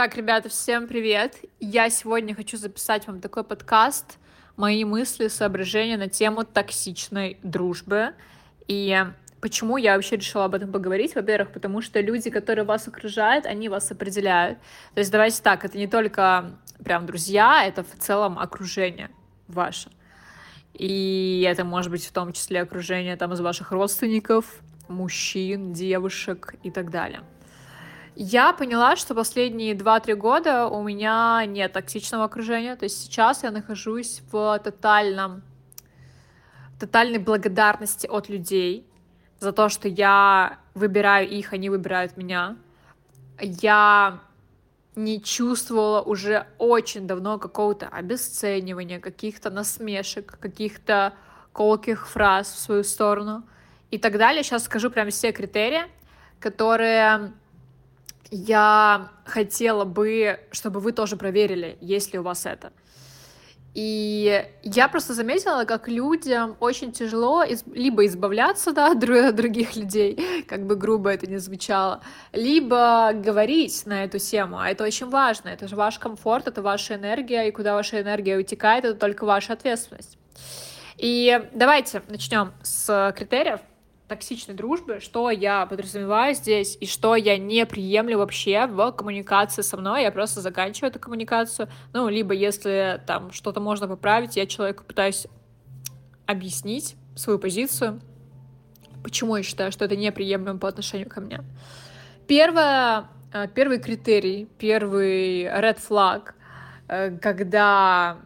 Так, ребята, всем привет! Я сегодня хочу записать вам такой подкаст, мои мысли, соображения на тему токсичной дружбы. И почему я вообще решила об этом поговорить? Во-первых, потому что люди, которые вас окружают, они вас определяют. То есть давайте так, это не только прям друзья, это в целом окружение ваше. И это может быть в том числе окружение там из ваших родственников, мужчин, девушек и так далее. Я поняла, что последние 2-3 года у меня нет токсичного окружения. То есть сейчас я нахожусь в тотальном, тотальной благодарности от людей за то, что я выбираю их, они выбирают меня. Я не чувствовала уже очень давно какого-то обесценивания, каких-то насмешек, каких-то колких фраз в свою сторону и так далее. Сейчас скажу прям все критерии, которые я хотела бы, чтобы вы тоже проверили, есть ли у вас это. И я просто заметила, как людям очень тяжело из... либо избавляться да, от других людей, как бы грубо это ни звучало, либо говорить на эту тему. А это очень важно. Это же ваш комфорт, это ваша энергия, и куда ваша энергия утекает, это только ваша ответственность. И давайте начнем с критериев токсичной дружбы, что я подразумеваю здесь и что я не приемлю вообще в коммуникации со мной, я просто заканчиваю эту коммуникацию, ну, либо если там что-то можно поправить, я человеку пытаюсь объяснить свою позицию, почему я считаю, что это неприемлемо по отношению ко мне. Первое, э, первый критерий, первый red flag, э, когда,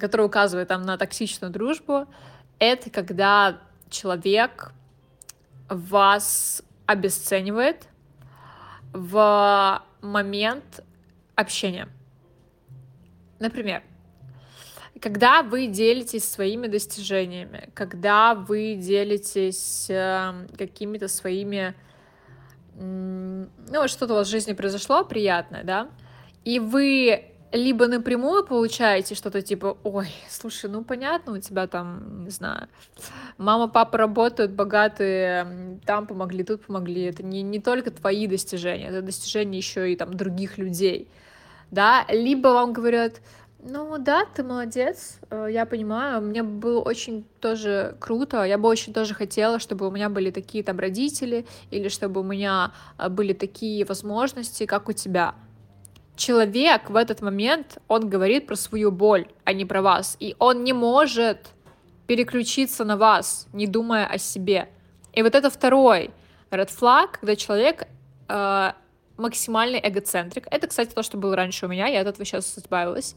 который указывает там на токсичную дружбу, это когда человек вас обесценивает в момент общения. Например, когда вы делитесь своими достижениями, когда вы делитесь э, какими-то своими, ну, что-то у вас в жизни произошло приятное, да, и вы либо напрямую получаете что-то типа, ой, слушай, ну понятно, у тебя там, не знаю, мама, папа работают, богатые, там помогли, тут помогли. Это не, не только твои достижения, это достижения еще и там других людей, да, либо вам говорят, ну да, ты молодец, э, я понимаю, мне было очень тоже круто, я бы очень тоже хотела, чтобы у меня были такие там родители, или чтобы у меня э, были такие возможности, как у тебя, человек в этот момент, он говорит про свою боль, а не про вас. И он не может переключиться на вас, не думая о себе. И вот это второй red flag, когда человек э, максимальный эгоцентрик. Это, кстати, то, что было раньше у меня, я от этого сейчас избавилась.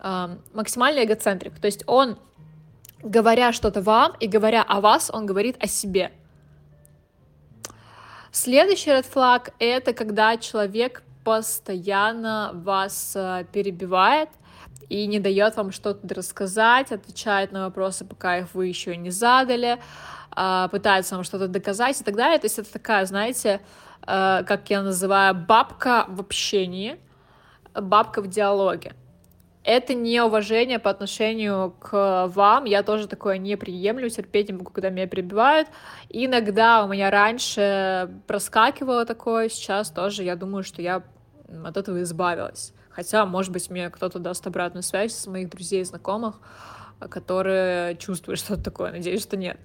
Э, максимальный эгоцентрик. То есть он, говоря что-то вам и говоря о вас, он говорит о себе. Следующий red flag — это когда человек постоянно вас э, перебивает и не дает вам что-то рассказать, отвечает на вопросы, пока их вы еще не задали, а, пытается вам что-то доказать и так далее. То есть это такая, знаете, э, как я называю, бабка в общении, бабка в диалоге. Это не уважение по отношению к вам. Я тоже такое не приемлю, терпеть не могу, когда меня перебивают. Иногда у меня раньше проскакивало такое, сейчас тоже я думаю, что я от этого избавилась. Хотя, может быть, мне кто-то даст обратную связь с моих друзей и знакомых, которые чувствуют что-то такое. Надеюсь, что нет.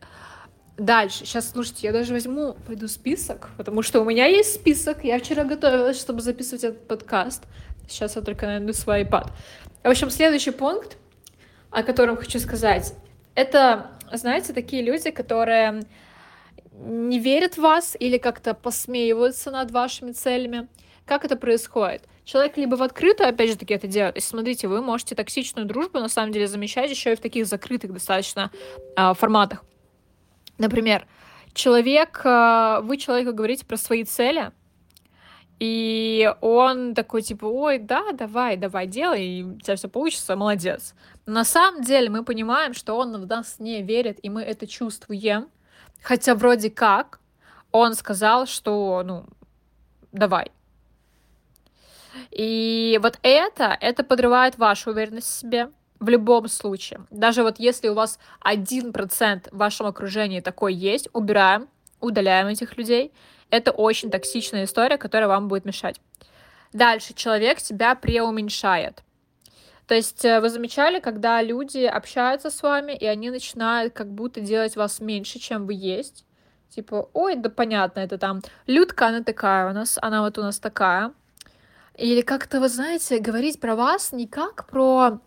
Дальше. Сейчас, слушайте, я даже возьму, пойду список, потому что у меня есть список. Я вчера готовилась, чтобы записывать этот подкаст. Сейчас я только найду свой iPad. В общем, следующий пункт, о котором хочу сказать, это, знаете, такие люди, которые не верят в вас или как-то посмеиваются над вашими целями. Как это происходит? Человек либо в открытую, опять же таки, это делает. Есть, смотрите, вы можете токсичную дружбу, на самом деле, замечать еще и в таких закрытых достаточно э, форматах. Например, человек, э, вы человеку говорите про свои цели, и он такой, типа, ой, да, давай, давай, делай, и у тебя все получится, молодец. На самом деле мы понимаем, что он в нас не верит, и мы это чувствуем. Хотя вроде как он сказал, что, ну, давай, и вот это, это подрывает вашу уверенность в себе в любом случае. Даже вот если у вас один процент в вашем окружении такой есть, убираем, удаляем этих людей. Это очень токсичная история, которая вам будет мешать. Дальше человек тебя преуменьшает. То есть э, вы замечали, когда люди общаются с вами, и они начинают как будто делать вас меньше, чем вы есть. Типа, ой, да понятно, это там Людка, она такая у нас, она вот у нас такая. Или как-то, вы знаете, говорить про вас не как про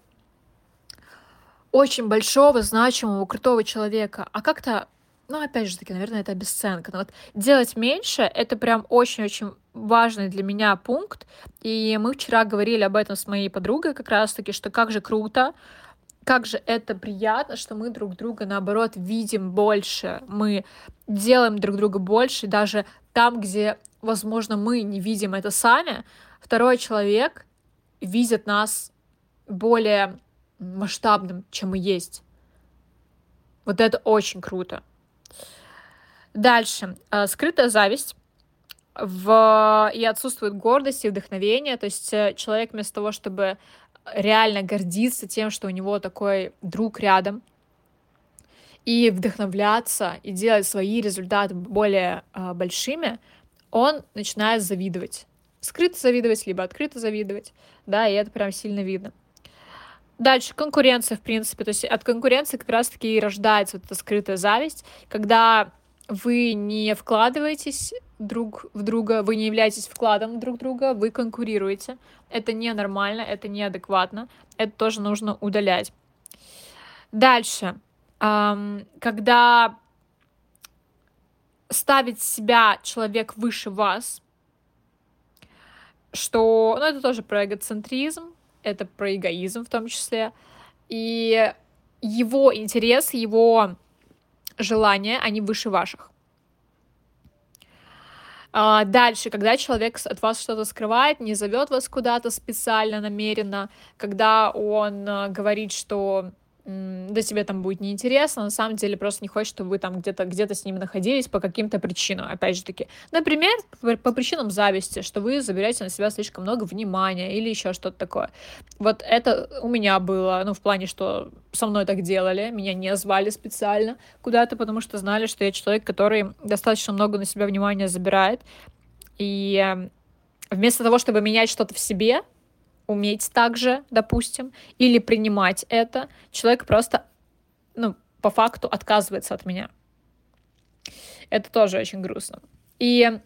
очень большого, значимого, крутого человека, а как-то, ну, опять же таки, наверное, это обесценка. Но вот делать меньше — это прям очень-очень важный для меня пункт. И мы вчера говорили об этом с моей подругой как раз-таки, что как же круто, как же это приятно, что мы друг друга, наоборот, видим больше, мы делаем друг друга больше, даже там, где, возможно, мы не видим это сами, второй человек видит нас более масштабным, чем мы есть. Вот это очень круто. Дальше. Э, скрытая зависть в... и отсутствует гордость и вдохновение. То есть э, человек вместо того, чтобы реально гордиться тем, что у него такой друг рядом, и вдохновляться, и делать свои результаты более э, большими, он начинает завидовать. Скрыто завидовать, либо открыто завидовать, да, и это прям сильно видно. Дальше конкуренция, в принципе. То есть от конкуренции как раз-таки и рождается вот эта скрытая зависть, когда вы не вкладываетесь друг в друга, вы не являетесь вкладом друг друга, вы конкурируете. Это ненормально, это неадекватно, это тоже нужно удалять. Дальше, когда ставит себя человек выше вас, что, ну, это тоже про эгоцентризм, это про эгоизм в том числе. И его интерес, его желания, они выше ваших. А дальше, когда человек от вас что-то скрывает, не зовет вас куда-то специально, намеренно, когда он э, говорит, что да тебе там будет неинтересно, на самом деле просто не хочет, чтобы вы там где-то где с ними находились по каким-то причинам, опять же таки. Например, по причинам зависти, что вы заберете на себя слишком много внимания или еще что-то такое. Вот это у меня было, ну, в плане, что со мной так делали, меня не звали специально куда-то, потому что знали, что я человек, который достаточно много на себя внимания забирает. И эм, вместо того, чтобы менять что-то в себе, уметь также, допустим, или принимать это, человек просто, ну, по факту отказывается от меня. Это тоже очень грустно. И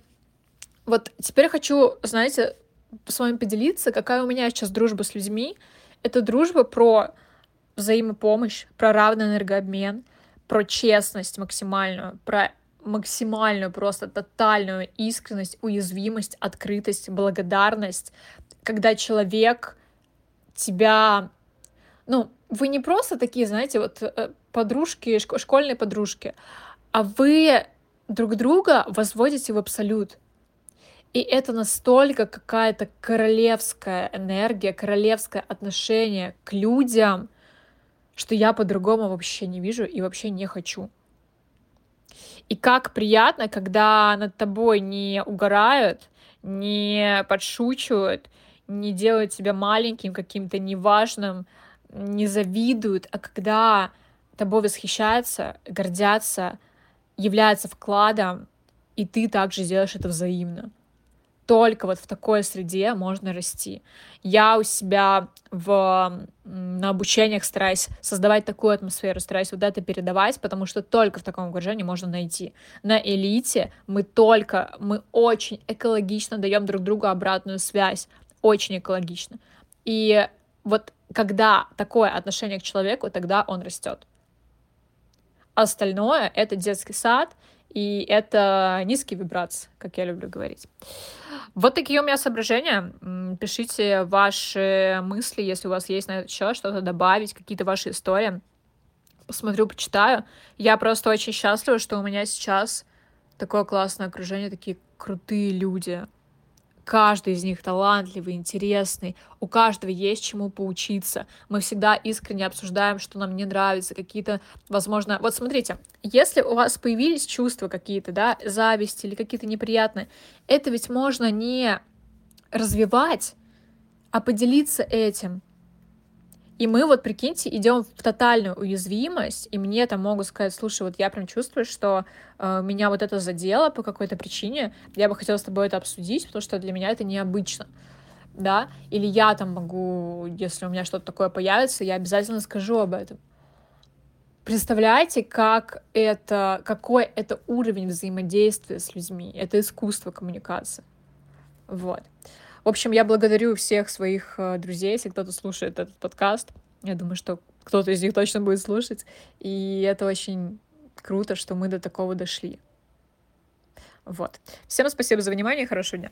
вот теперь хочу, знаете, с вами поделиться, какая у меня сейчас дружба с людьми. Это дружба про взаимопомощь, про равный энергообмен, про честность максимальную, про максимальную, просто тотальную искренность, уязвимость, открытость, благодарность, когда человек тебя, ну, вы не просто такие, знаете, вот э, подружки, школьные подружки, а вы друг друга возводите в абсолют. И это настолько какая-то королевская энергия, королевское отношение к людям, что я по-другому вообще не вижу и вообще не хочу. И как приятно, когда над тобой не угорают, не подшучивают, не делают тебя маленьким, каким-то неважным, не завидуют, а когда тобой восхищаются, гордятся, являются вкладом, и ты также сделаешь это взаимно. Только вот в такой среде можно расти. Я у себя в, на обучениях стараюсь создавать такую атмосферу, стараюсь вот это передавать, потому что только в таком окружении можно найти. На элите мы только, мы очень экологично даем друг другу обратную связь очень экологично. И вот когда такое отношение к человеку, тогда он растет. Остальное — это детский сад, и это низкие вибрации, как я люблю говорить. Вот такие у меня соображения. Пишите ваши мысли, если у вас есть на это счет что-то добавить, какие-то ваши истории. Посмотрю, почитаю. Я просто очень счастлива, что у меня сейчас такое классное окружение, такие крутые люди, каждый из них талантливый, интересный, у каждого есть чему поучиться. Мы всегда искренне обсуждаем, что нам не нравится, какие-то, возможно... Вот смотрите, если у вас появились чувства какие-то, да, зависть или какие-то неприятные, это ведь можно не развивать, а поделиться этим. И мы вот, прикиньте, идем в тотальную уязвимость, и мне там могут сказать, слушай, вот я прям чувствую, что э, меня вот это задело по какой-то причине, я бы хотела с тобой это обсудить, потому что для меня это необычно. да, или я там могу, если у меня что-то такое появится, я обязательно скажу об этом. Представляете, как это, какой это уровень взаимодействия с людьми? Это искусство коммуникации. Вот. В общем, я благодарю всех своих э, друзей, если кто-то слушает этот подкаст. Я думаю, что кто-то из них точно будет слушать. И это очень круто, что мы до такого дошли. Вот. Всем спасибо за внимание и хорошего дня.